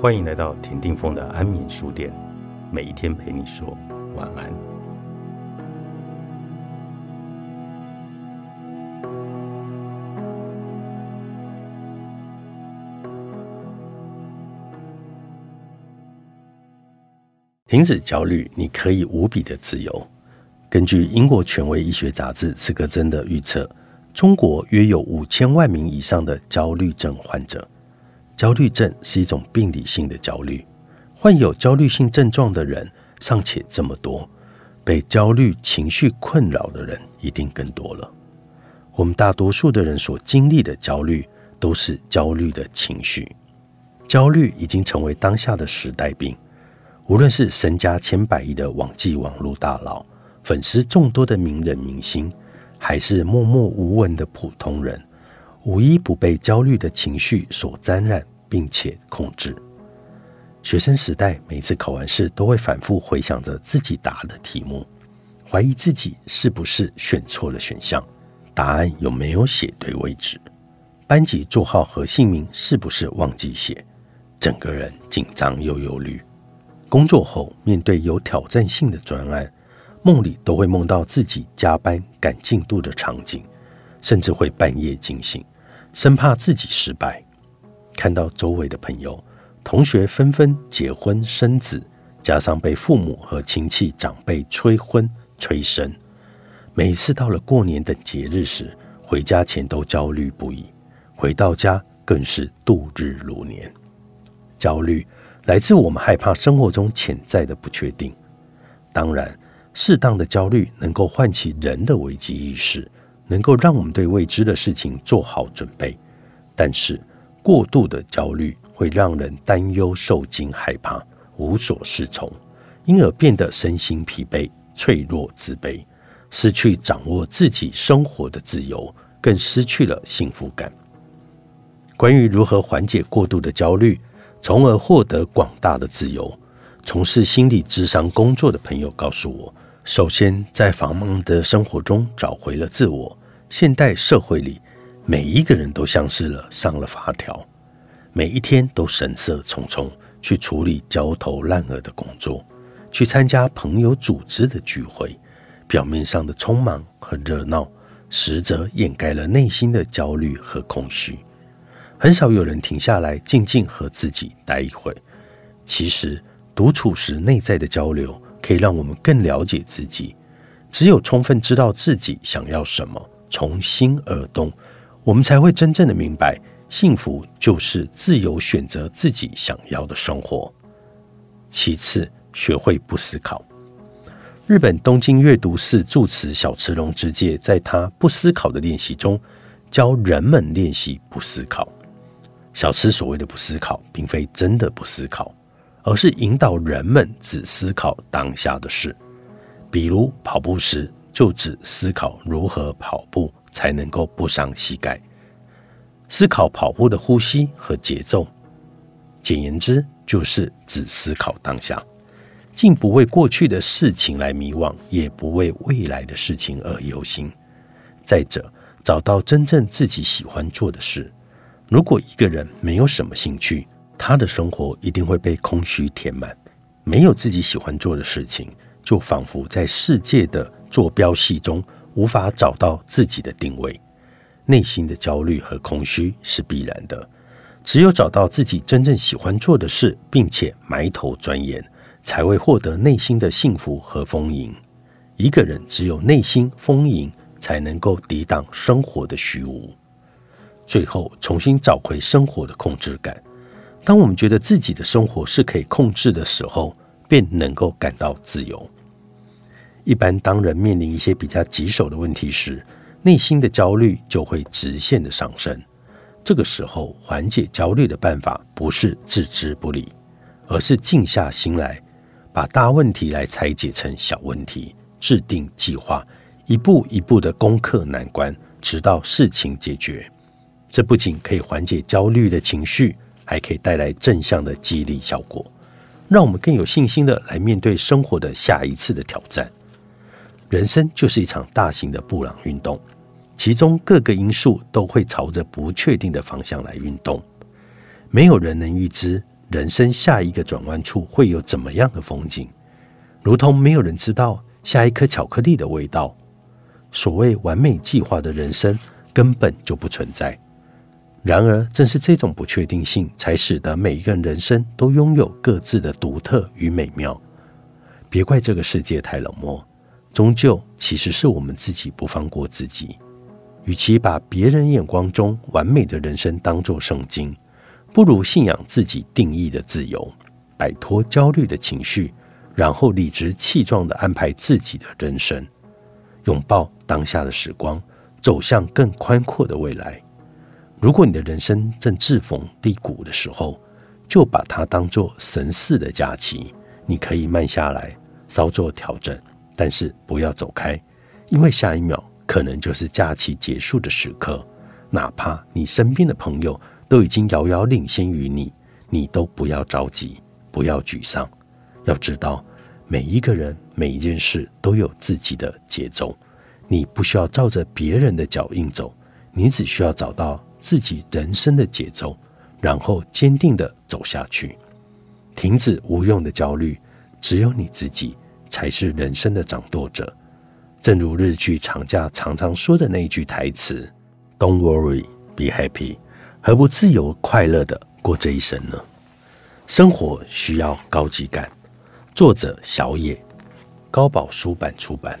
欢迎来到田定峰的安眠书店，每一天陪你说晚安。停止焦虑，你可以无比的自由。根据英国权威医学杂志《刺格针》的预测，中国约有五千万名以上的焦虑症患者。焦虑症是一种病理性的焦虑，患有焦虑性症状的人尚且这么多，被焦虑情绪困扰的人一定更多了。我们大多数的人所经历的焦虑，都是焦虑的情绪。焦虑已经成为当下的时代病，无论是身家千百亿的网际网络大佬，粉丝众多的名人明星，还是默默无闻的普通人。无一不被焦虑的情绪所沾染，并且控制。学生时代，每次考完试都会反复回想着自己答的题目，怀疑自己是不是选错了选项，答案有没有写对位置，班级座号和姓名是不是忘记写，整个人紧张又忧虑。工作后，面对有挑战性的专案，梦里都会梦到自己加班赶进度的场景。甚至会半夜惊醒，生怕自己失败。看到周围的朋友、同学纷纷结婚生子，加上被父母和亲戚长辈催婚催生，每次到了过年等节日时，回家前都焦虑不已，回到家更是度日如年。焦虑来自我们害怕生活中潜在的不确定。当然，适当的焦虑能够唤起人的危机意识。能够让我们对未知的事情做好准备，但是过度的焦虑会让人担忧、受惊、害怕、无所适从，因而变得身心疲惫、脆弱、自卑，失去掌握自己生活的自由，更失去了幸福感。关于如何缓解过度的焦虑，从而获得广大的自由，从事心理智商工作的朋友告诉我：首先，在繁忙的生活中找回了自我。现代社会里，每一个人都像是了上了发条，每一天都神色匆匆去处理焦头烂额的工作，去参加朋友组织的聚会。表面上的匆忙和热闹，实则掩盖了内心的焦虑和空虚。很少有人停下来静静和自己待一会。其实，独处时内在的交流，可以让我们更了解自己。只有充分知道自己想要什么。从心而动，我们才会真正的明白，幸福就是自由选择自己想要的生活。其次，学会不思考。日本东京阅读室住持小池龙之介在他不思考的练习中，教人们练习不思考。小池所谓的不思考，并非真的不思考，而是引导人们只思考当下的事，比如跑步时。就只思考如何跑步才能够不伤膝盖，思考跑步的呼吸和节奏。简言之，就是只思考当下，既不为过去的事情来迷惘，也不为未来的事情而忧心。再者，找到真正自己喜欢做的事。如果一个人没有什么兴趣，他的生活一定会被空虚填满。没有自己喜欢做的事情，就仿佛在世界的。坐标系中无法找到自己的定位，内心的焦虑和空虚是必然的。只有找到自己真正喜欢做的事，并且埋头钻研，才会获得内心的幸福和丰盈。一个人只有内心丰盈，才能够抵挡生活的虚无，最后重新找回生活的控制感。当我们觉得自己的生活是可以控制的时候，便能够感到自由。一般当人面临一些比较棘手的问题时，内心的焦虑就会直线的上升。这个时候，缓解焦虑的办法不是置之不理，而是静下心来，把大问题来拆解成小问题，制定计划，一步一步的攻克难关，直到事情解决。这不仅可以缓解焦虑的情绪，还可以带来正向的激励效果，让我们更有信心的来面对生活的下一次的挑战。人生就是一场大型的布朗运动，其中各个因素都会朝着不确定的方向来运动。没有人能预知人生下一个转弯处会有怎么样的风景，如同没有人知道下一颗巧克力的味道。所谓完美计划的人生根本就不存在。然而，正是这种不确定性，才使得每一个人人生都拥有各自的独特与美妙。别怪这个世界太冷漠，终究其实是我们自己不放过自己。与其把别人眼光中完美的人生当作圣经，不如信仰自己定义的自由，摆脱焦虑的情绪，然后理直气壮地安排自己的人生，拥抱当下的时光，走向更宽阔的未来。如果你的人生正自逢低谷的时候，就把它当作神似的假期，你可以慢下来，稍作调整，但是不要走开，因为下一秒可能就是假期结束的时刻，哪怕你身边的朋友。都已经遥遥领先于你，你都不要着急，不要沮丧。要知道，每一个人、每一件事都有自己的节奏，你不需要照着别人的脚印走，你只需要找到自己人生的节奏，然后坚定的走下去。停止无用的焦虑，只有你自己才是人生的掌舵者。正如日剧《长家》常常说的那一句台词：“Don't worry, be happy。”何不自由快乐的过这一生呢？生活需要高级感。作者：小野，高宝书版出版。